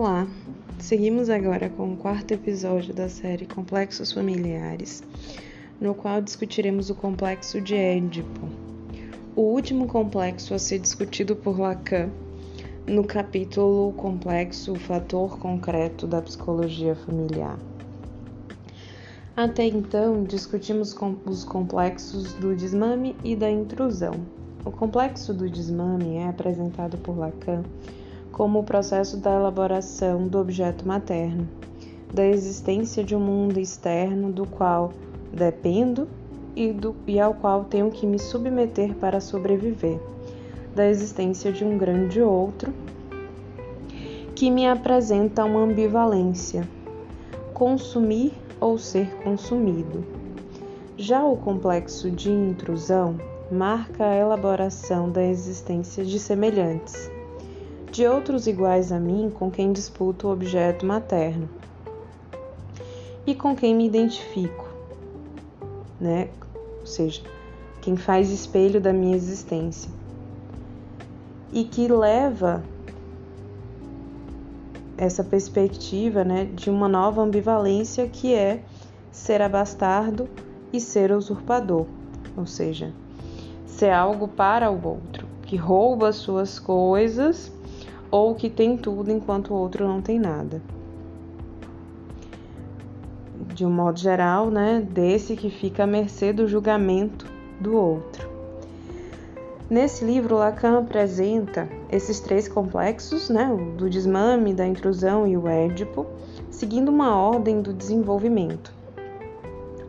Olá, seguimos agora com o quarto episódio da série Complexos Familiares, no qual discutiremos o complexo de Édipo, o último complexo a ser discutido por Lacan no capítulo Complexo, o fator concreto da psicologia familiar. Até então, discutimos os complexos do desmame e da intrusão. O complexo do desmame é apresentado por Lacan como o processo da elaboração do objeto materno, da existência de um mundo externo do qual dependo e, do, e ao qual tenho que me submeter para sobreviver, da existência de um grande outro que me apresenta uma ambivalência, consumir ou ser consumido. Já o complexo de intrusão marca a elaboração da existência de semelhantes de outros iguais a mim com quem disputo o objeto materno e com quem me identifico, né? Ou seja, quem faz espelho da minha existência e que leva essa perspectiva, né, de uma nova ambivalência que é ser abastardo e ser usurpador, ou seja, ser algo para o outro, que rouba suas coisas ou que tem tudo enquanto o outro não tem nada. De um modo geral, né, desse que fica à mercê do julgamento do outro. Nesse livro, Lacan apresenta esses três complexos, né, o do desmame, da intrusão e o édipo, seguindo uma ordem do desenvolvimento.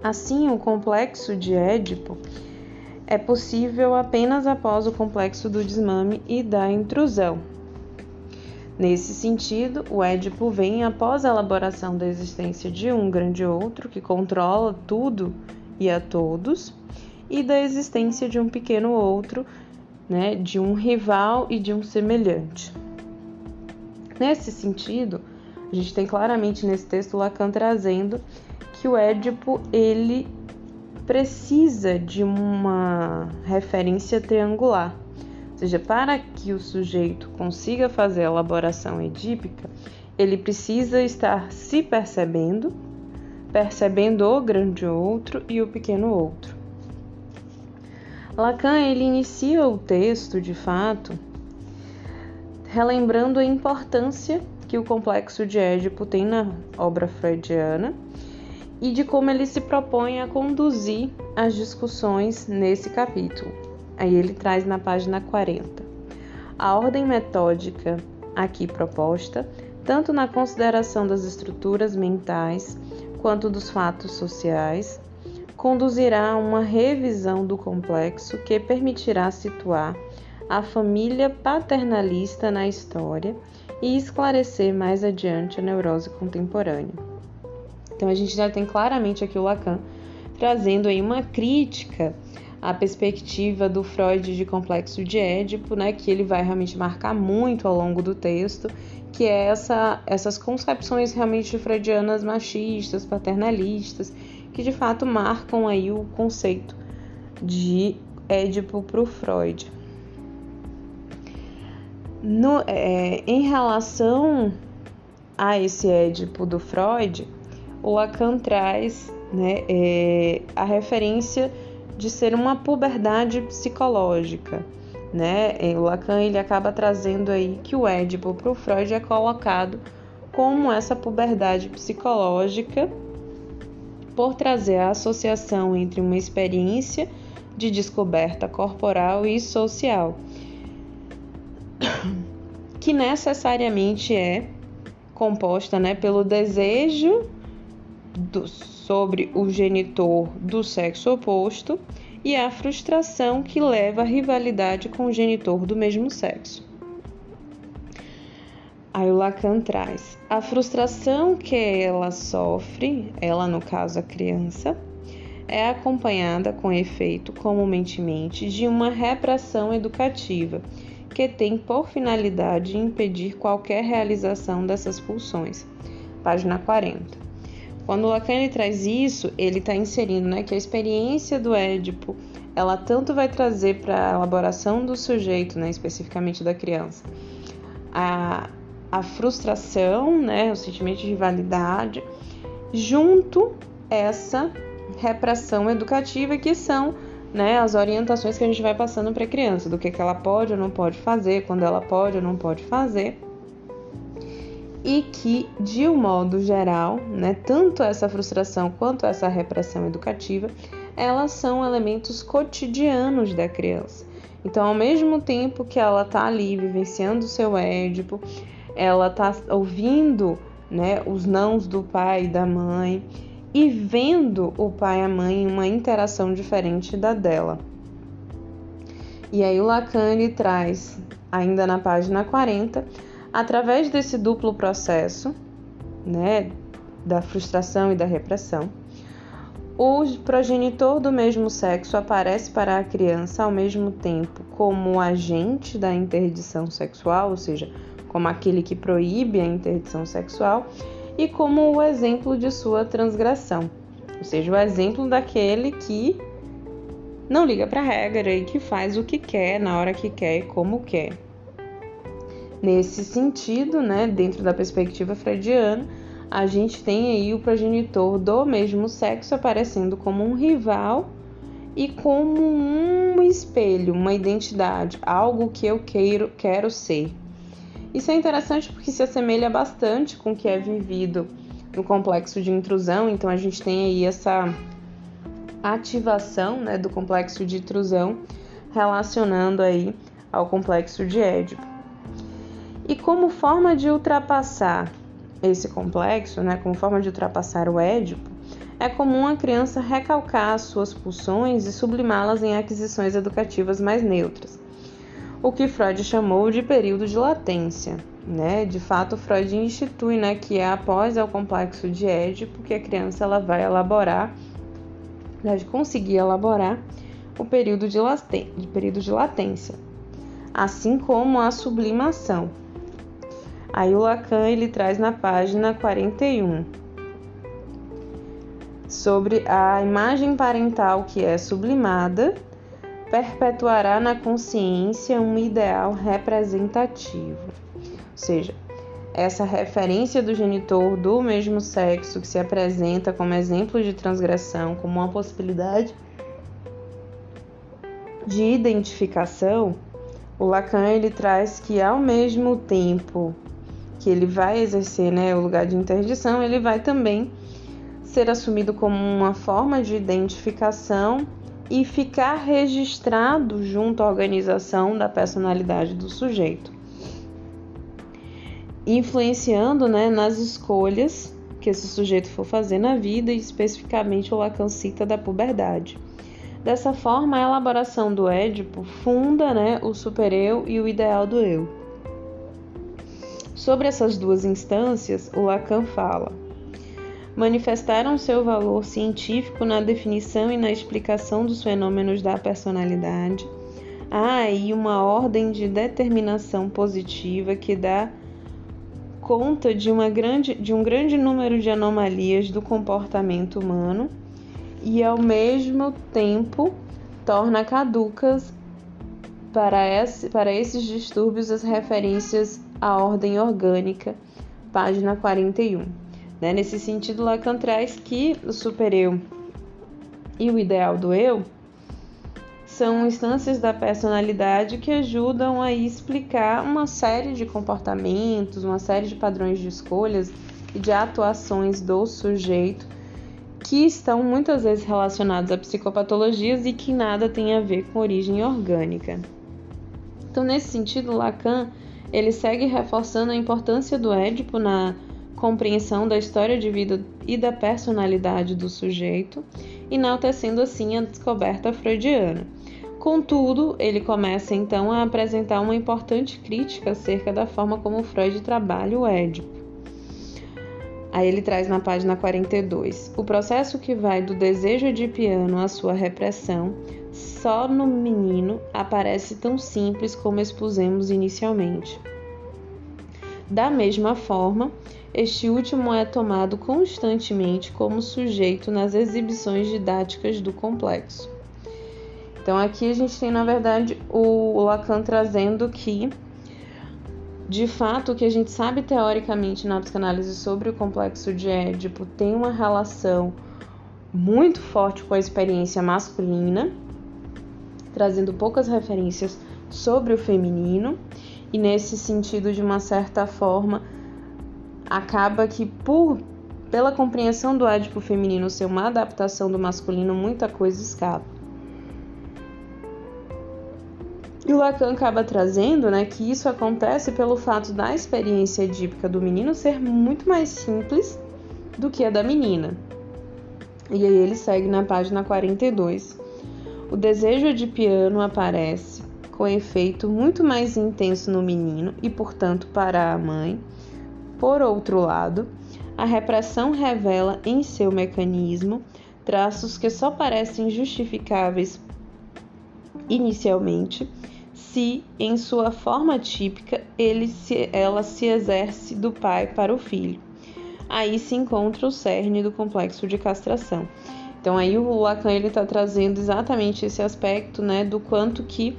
Assim, o complexo de Édipo é possível apenas após o complexo do desmame e da intrusão, Nesse sentido, o Édipo vem após a elaboração da existência de um grande outro que controla tudo e a todos, e da existência de um pequeno outro, né, de um rival e de um semelhante. Nesse sentido, a gente tem claramente nesse texto Lacan trazendo que o Édipo ele precisa de uma referência triangular seja, para que o sujeito consiga fazer a elaboração edípica, ele precisa estar se percebendo, percebendo o grande outro e o pequeno outro. Lacan ele inicia o texto, de fato, relembrando a importância que o complexo de Édipo tem na obra freudiana e de como ele se propõe a conduzir as discussões nesse capítulo. Aí ele traz na página 40. A ordem metódica aqui proposta, tanto na consideração das estruturas mentais quanto dos fatos sociais, conduzirá a uma revisão do complexo que permitirá situar a família paternalista na história e esclarecer mais adiante a neurose contemporânea. Então a gente já tem claramente aqui o Lacan trazendo aí uma crítica a perspectiva do Freud de complexo de Édipo, né, que ele vai realmente marcar muito ao longo do texto, que é essa, essas concepções realmente freudianas machistas, paternalistas, que de fato marcam aí o conceito de Édipo para o Freud. No, é, em relação a esse Édipo do Freud, o Lacan traz né, é, a referência de ser uma puberdade psicológica. Né? O Lacan ele acaba trazendo aí que o Édipo para o Freud é colocado como essa puberdade psicológica por trazer a associação entre uma experiência de descoberta corporal e social, que necessariamente é composta né, pelo desejo do, sobre o genitor do sexo oposto e a frustração que leva à rivalidade com o genitor do mesmo sexo. Aí o Lacan traz a frustração que ela sofre, ela no caso a criança, é acompanhada com efeito comumente de uma repressão educativa que tem por finalidade impedir qualquer realização dessas pulsões. Página 40. Quando o Lacan traz isso, ele está inserindo né, que a experiência do Édipo ela tanto vai trazer para a elaboração do sujeito, né, especificamente da criança, a, a frustração, né, o sentimento de rivalidade, junto essa repressão educativa que são né, as orientações que a gente vai passando para a criança, do que, que ela pode ou não pode fazer, quando ela pode ou não pode fazer. E que, de um modo geral, né, tanto essa frustração quanto essa repressão educativa, elas são elementos cotidianos da criança. Então, ao mesmo tempo que ela está ali vivenciando o seu édipo, ela está ouvindo né, os nãos do pai e da mãe e vendo o pai e a mãe em uma interação diferente da dela. E aí o Lacan ele traz, ainda na página 40, através desse duplo processo, né, da frustração e da repressão, o progenitor do mesmo sexo aparece para a criança ao mesmo tempo como agente da interdição sexual, ou seja, como aquele que proíbe a interdição sexual, e como o exemplo de sua transgressão, ou seja, o exemplo daquele que não liga para a regra e que faz o que quer, na hora que quer e como quer. Nesse sentido, né, dentro da perspectiva freudiana, a gente tem aí o progenitor do mesmo sexo aparecendo como um rival e como um espelho, uma identidade, algo que eu quero, quero ser. Isso é interessante porque se assemelha bastante com o que é vivido no complexo de intrusão, então a gente tem aí essa ativação né, do complexo de intrusão relacionando aí ao complexo de Édipo. E como forma de ultrapassar esse complexo, né, como forma de ultrapassar o Édipo, é comum a criança recalcar as suas pulsões e sublimá-las em aquisições educativas mais neutras o que Freud chamou de período de latência. Né? De fato, Freud institui né, que é após o complexo de Édipo que a criança ela vai elaborar, deve conseguir elaborar o período de, laten de período de latência, assim como a sublimação. Aí o Lacan ele traz na página 41 sobre a imagem parental que é sublimada perpetuará na consciência um ideal representativo. Ou seja, essa referência do genitor do mesmo sexo que se apresenta como exemplo de transgressão, como uma possibilidade de identificação, o Lacan ele traz que ao mesmo tempo que ele vai exercer né, o lugar de interdição, ele vai também ser assumido como uma forma de identificação e ficar registrado junto à organização da personalidade do sujeito, influenciando né, nas escolhas que esse sujeito for fazer na vida e especificamente o Lacan cita da puberdade. Dessa forma, a elaboração do Édipo funda né, o supereu e o ideal do eu. Sobre essas duas instâncias, o Lacan fala: manifestaram seu valor científico na definição e na explicação dos fenômenos da personalidade. Há aí uma ordem de determinação positiva que dá conta de, uma grande, de um grande número de anomalias do comportamento humano e, ao mesmo tempo, torna caducas para, esse, para esses distúrbios as referências à ordem orgânica, página 41. Né? Nesse sentido, Lacan traz que o supereu e o ideal do eu são instâncias da personalidade que ajudam a explicar uma série de comportamentos, uma série de padrões de escolhas e de atuações do sujeito que estão muitas vezes relacionados a psicopatologias e que nada tem a ver com origem orgânica. Então, nesse sentido, Lacan ele segue reforçando a importância do Édipo na compreensão da história de vida e da personalidade do sujeito, enaltecendo assim a descoberta freudiana. Contudo, ele começa então a apresentar uma importante crítica acerca da forma como Freud trabalha o Édipo. Aí ele traz na página 42: o processo que vai do desejo edipiano à sua repressão, só no menino aparece tão simples como expusemos inicialmente. Da mesma forma, este último é tomado constantemente como sujeito nas exibições didáticas do complexo. Então aqui a gente tem na verdade o Lacan trazendo que De fato, o que a gente sabe teoricamente na psicanálise sobre o complexo de Édipo tem uma relação muito forte com a experiência masculina, trazendo poucas referências sobre o feminino, e nesse sentido, de uma certa forma, acaba que por pela compreensão do Édipo feminino ser uma adaptação do masculino, muita coisa escapa. E o Lacan acaba trazendo né, que isso acontece pelo fato da experiência edípica do menino ser muito mais simples do que a da menina. E aí ele segue na página 42. O desejo de piano aparece com efeito muito mais intenso no menino e, portanto, para a mãe. Por outro lado, a repressão revela em seu mecanismo traços que só parecem justificáveis inicialmente se, em sua forma típica, se, ela se exerce do pai para o filho. Aí se encontra o cerne do complexo de castração. Então aí o Lacan ele está trazendo exatamente esse aspecto, né, do quanto que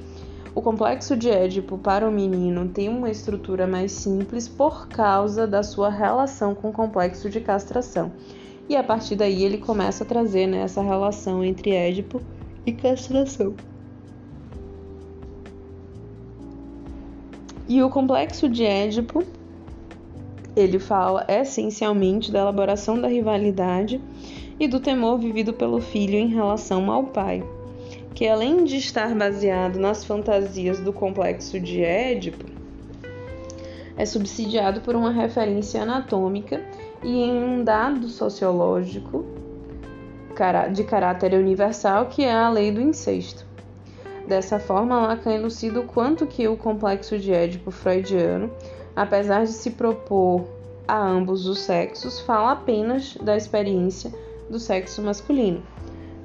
o complexo de Édipo para o menino tem uma estrutura mais simples por causa da sua relação com o complexo de castração. E a partir daí ele começa a trazer né, essa relação entre Édipo e castração. E o complexo de Édipo, ele fala essencialmente da elaboração da rivalidade e do temor vivido pelo filho em relação ao pai, que além de estar baseado nas fantasias do complexo de Édipo, é subsidiado por uma referência anatômica e em um dado sociológico de caráter universal, que é a lei do incesto. Dessa forma, Lacan elucida o quanto que o complexo de Édipo freudiano, apesar de se propor a ambos os sexos, fala apenas da experiência do sexo masculino.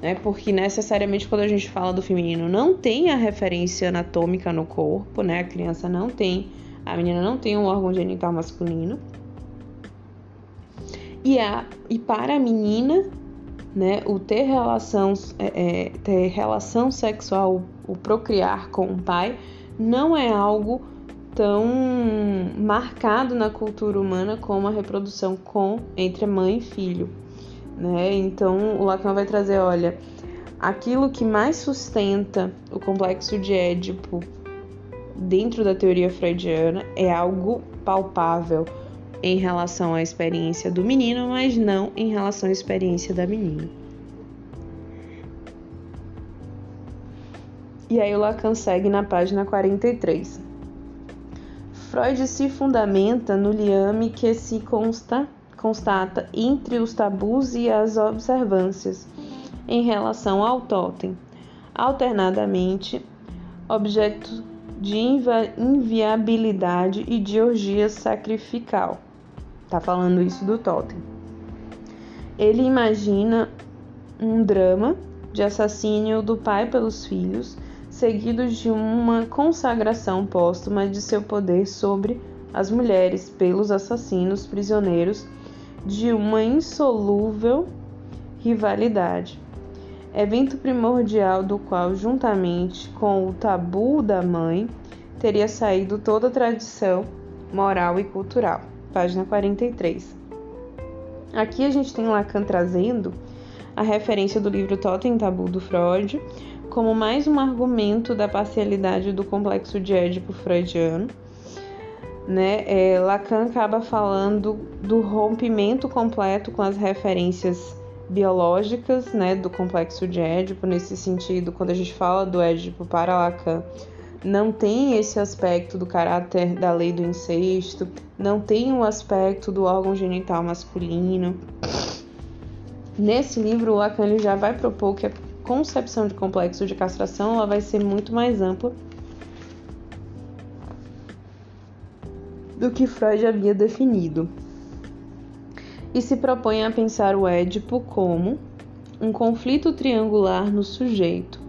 Né? Porque necessariamente quando a gente fala do feminino não tem a referência anatômica no corpo, né? A criança não tem, a menina não tem um órgão genital masculino. E, a, e para a menina, né, o ter relação, é, é, ter relação sexual, o procriar com o pai, não é algo tão marcado na cultura humana como a reprodução com entre mãe e filho, né? Então o Lacan vai trazer, olha, aquilo que mais sustenta o complexo de Édipo dentro da teoria freudiana é algo palpável, em relação à experiência do menino, mas não em relação à experiência da menina. E aí o Lacan segue na página 43. Freud se fundamenta no liame que se consta, constata entre os tabus e as observâncias em relação ao totem, alternadamente objeto de inviabilidade e de orgia sacrificial. Tá falando isso do Totem. Ele imagina um drama de assassínio do pai pelos filhos, seguido de uma consagração póstuma de seu poder sobre as mulheres pelos assassinos prisioneiros de uma insolúvel rivalidade. Evento primordial do qual, juntamente com o tabu da mãe, teria saído toda a tradição moral e cultural página 43. Aqui a gente tem Lacan trazendo a referência do livro Totem Tabu do Freud como mais um argumento da parcialidade do complexo de Édipo freudiano. Né? É, Lacan acaba falando do rompimento completo com as referências biológicas né, do complexo de Édipo, nesse sentido, quando a gente fala do Édipo para Lacan, não tem esse aspecto do caráter da lei do incesto, não tem o aspecto do órgão genital masculino. Nesse livro, o Lacan já vai propor que a concepção de complexo de castração ela vai ser muito mais ampla do que Freud havia definido. E se propõe a pensar o Édipo como um conflito triangular no sujeito,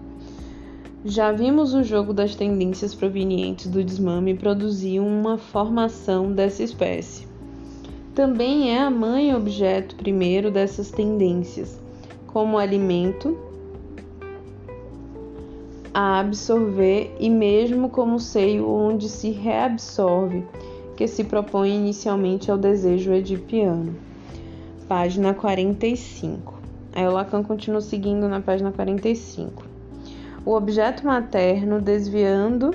já vimos o jogo das tendências provenientes do desmame produzir uma formação dessa espécie. Também é a mãe objeto primeiro dessas tendências, como alimento a absorver e mesmo como seio onde se reabsorve, que se propõe inicialmente ao desejo edipiano. Página 45. Aí o Lacan continua seguindo na página 45. O objeto materno, desviando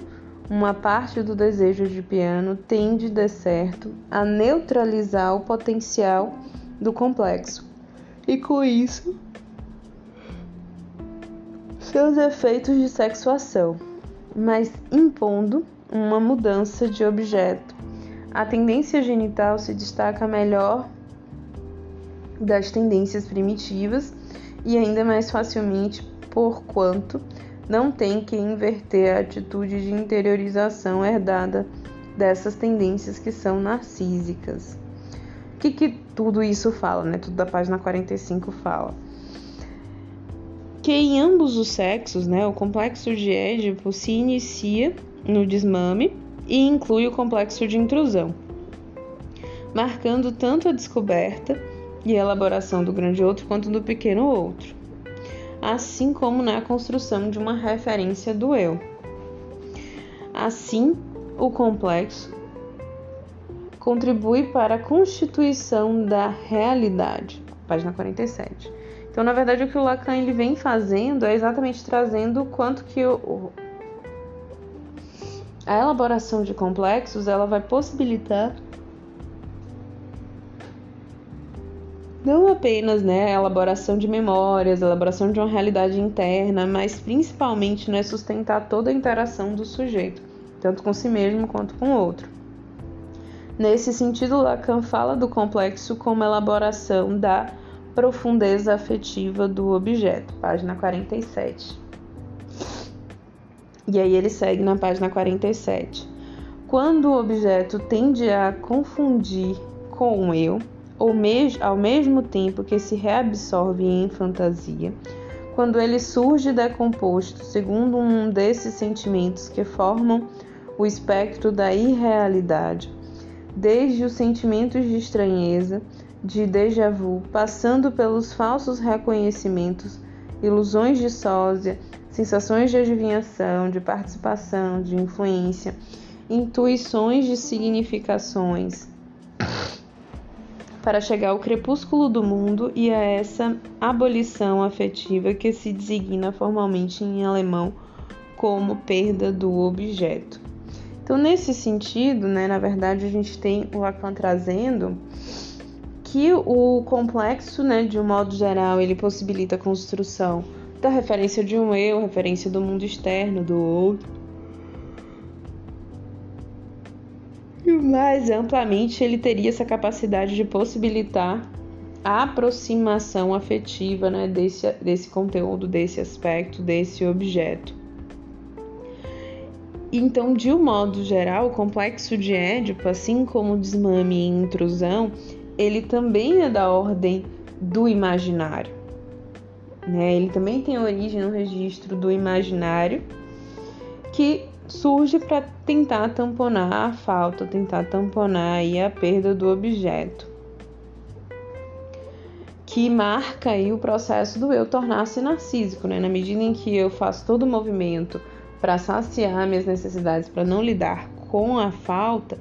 uma parte do desejo de piano, tende, de certo, a neutralizar o potencial do complexo. E com isso, seus efeitos de sexuação, mas impondo uma mudança de objeto. A tendência genital se destaca melhor das tendências primitivas e ainda mais facilmente por quanto não tem que inverter a atitude de interiorização herdada dessas tendências que são narcísicas. O que, que tudo isso fala, né? Tudo da página 45 fala. Que em ambos os sexos, né, o complexo de Édipo se inicia no desmame e inclui o complexo de intrusão, marcando tanto a descoberta e elaboração do grande outro quanto do pequeno outro assim como na construção de uma referência do eu. Assim, o complexo contribui para a constituição da realidade. Página 47. Então, na verdade, o que o Lacan ele vem fazendo é exatamente trazendo o quanto que o, a elaboração de complexos ela vai possibilitar não apenas né, a elaboração de memórias, a elaboração de uma realidade interna, mas principalmente né, sustentar toda a interação do sujeito, tanto com si mesmo quanto com o outro. Nesse sentido, Lacan fala do complexo como elaboração da profundeza afetiva do objeto, página 47. E aí ele segue na página 47. Quando o objeto tende a confundir com o eu, ou ao mesmo tempo que se reabsorve em fantasia, quando ele surge decomposto segundo um desses sentimentos que formam o espectro da irrealidade, desde os sentimentos de estranheza, de déjà vu, passando pelos falsos reconhecimentos, ilusões de sósia, sensações de adivinhação, de participação, de influência, intuições de significações, para chegar ao crepúsculo do mundo e a essa abolição afetiva que se designa formalmente em alemão como perda do objeto. Então, nesse sentido, né, na verdade, a gente tem o Lacan trazendo que o complexo, né, de um modo geral, ele possibilita a construção da referência de um eu, referência do mundo externo, do outro, mais amplamente ele teria essa capacidade de possibilitar a aproximação afetiva né, desse, desse conteúdo, desse aspecto, desse objeto. Então, de um modo geral, o complexo de Édipo, assim como o desmame e intrusão, ele também é da ordem do imaginário. Né? Ele também tem origem no registro do imaginário, que surge para tentar tamponar a falta, tentar tamponar aí a perda do objeto, que marca aí o processo do eu tornar-se narcísico, né? Na medida em que eu faço todo o movimento para saciar minhas necessidades, para não lidar com a falta,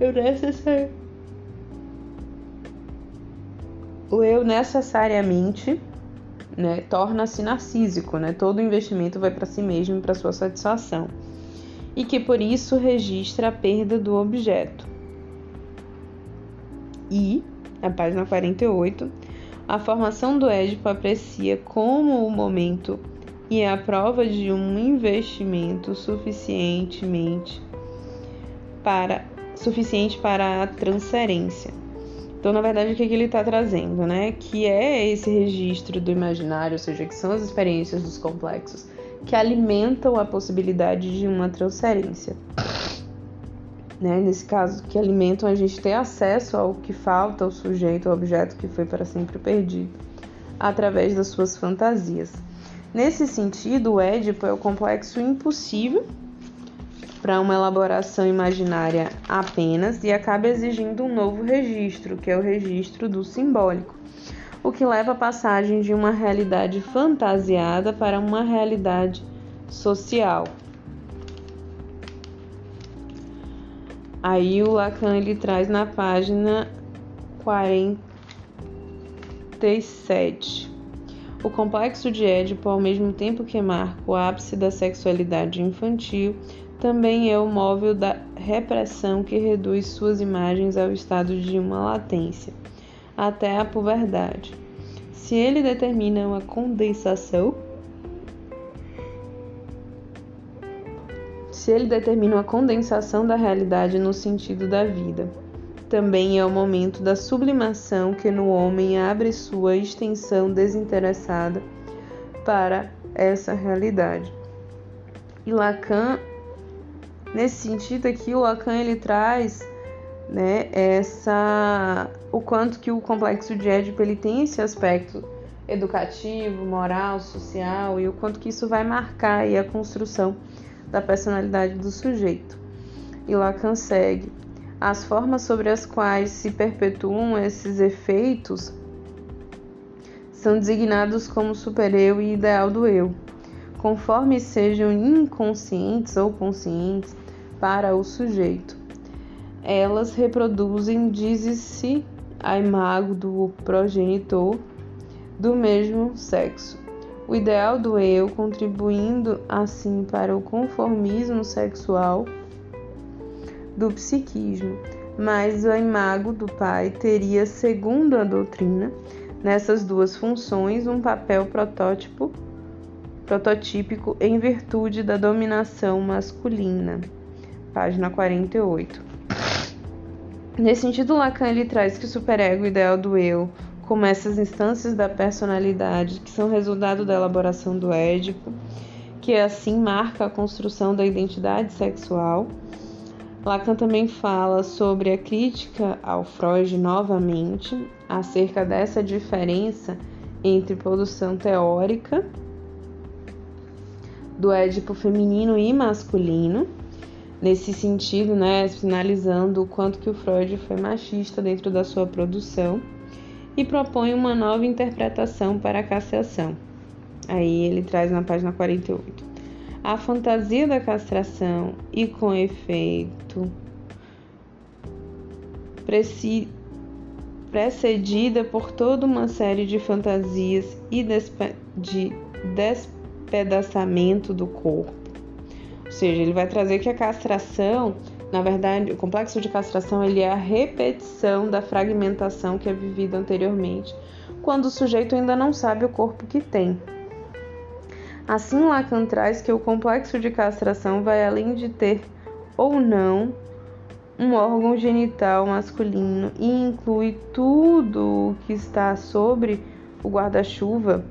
eu necessariamente eu necessariamente né, torna-se narcísico, né? Todo investimento vai para si mesmo e para sua satisfação e que por isso registra a perda do objeto. E, na página 48, a formação do Édipo aprecia como o momento e a prova de um investimento suficientemente para suficiente para a transferência. Então, na verdade, o que, que ele está trazendo, né? Que é esse registro do imaginário, ou seja, que são as experiências dos complexos, que alimentam a possibilidade de uma transferência. Né? Nesse caso, que alimentam a gente ter acesso ao que falta ao sujeito, ao objeto que foi para sempre perdido, através das suas fantasias. Nesse sentido, o Édipo é o complexo impossível para uma elaboração imaginária apenas e acaba exigindo um novo registro, que é o registro do simbólico o que leva à passagem de uma realidade fantasiada para uma realidade social. Aí o Lacan ele traz na página 47. O complexo de Édipo, ao mesmo tempo que marca o ápice da sexualidade infantil, também é o móvel da repressão que reduz suas imagens ao estado de uma latência, até a puberdade. Se ele determina uma condensação, se ele determina uma condensação da realidade no sentido da vida. Também é o momento da sublimação que no homem abre sua extensão desinteressada para essa realidade. E Lacan, nesse sentido aqui, o Lacan ele traz né, essa o quanto que o complexo de Édipo ele tem esse aspecto educativo, moral, social e o quanto que isso vai marcar aí a construção da personalidade do sujeito. E Lacan segue: as formas sobre as quais se perpetuam esses efeitos são designados como supereu e ideal do eu, conforme sejam inconscientes ou conscientes para o sujeito. Elas reproduzem, diz-se, a imago do progenitor do mesmo sexo, o ideal do eu, contribuindo assim para o conformismo sexual do psiquismo. Mas o imago do pai teria, segundo a doutrina, nessas duas funções um papel protótipo prototípico em virtude da dominação masculina. Página 48. Nesse sentido, Lacan ele traz que o superego ideal do eu como essas instâncias da personalidade que são resultado da elaboração do Édipo, que assim marca a construção da identidade sexual. Lacan também fala sobre a crítica ao Freud novamente, acerca dessa diferença entre produção teórica do Édipo feminino e masculino. Nesse sentido, né, finalizando o quanto que o Freud foi machista dentro da sua produção e propõe uma nova interpretação para a castração. Aí ele traz na página 48. A fantasia da castração e com efeito precedida por toda uma série de fantasias e de despedaçamento do corpo. Ou seja, ele vai trazer que a castração na verdade, o complexo de castração ele é a repetição da fragmentação que é vivida anteriormente, quando o sujeito ainda não sabe o corpo que tem. Assim, Lacan traz que o complexo de castração vai além de ter ou não um órgão genital masculino e inclui tudo o que está sobre o guarda-chuva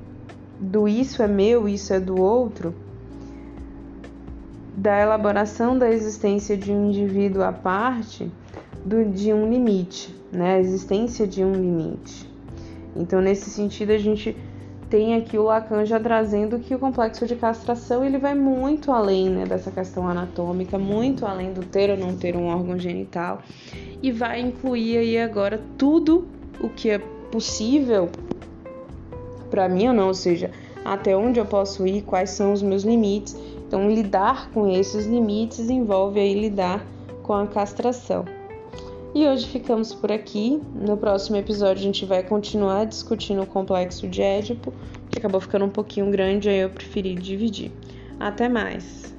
do isso é meu, isso é do outro da elaboração da existência de um indivíduo à parte do, de um limite, né? A existência de um limite. Então, nesse sentido, a gente tem aqui o Lacan já trazendo que o complexo de castração ele vai muito além né, dessa questão anatômica, muito além do ter ou não ter um órgão genital e vai incluir aí agora tudo o que é possível para mim ou não, ou seja, até onde eu posso ir, quais são os meus limites então, lidar com esses limites envolve aí lidar com a castração. E hoje ficamos por aqui. No próximo episódio a gente vai continuar discutindo o complexo de Édipo, que acabou ficando um pouquinho grande, aí eu preferi dividir. Até mais!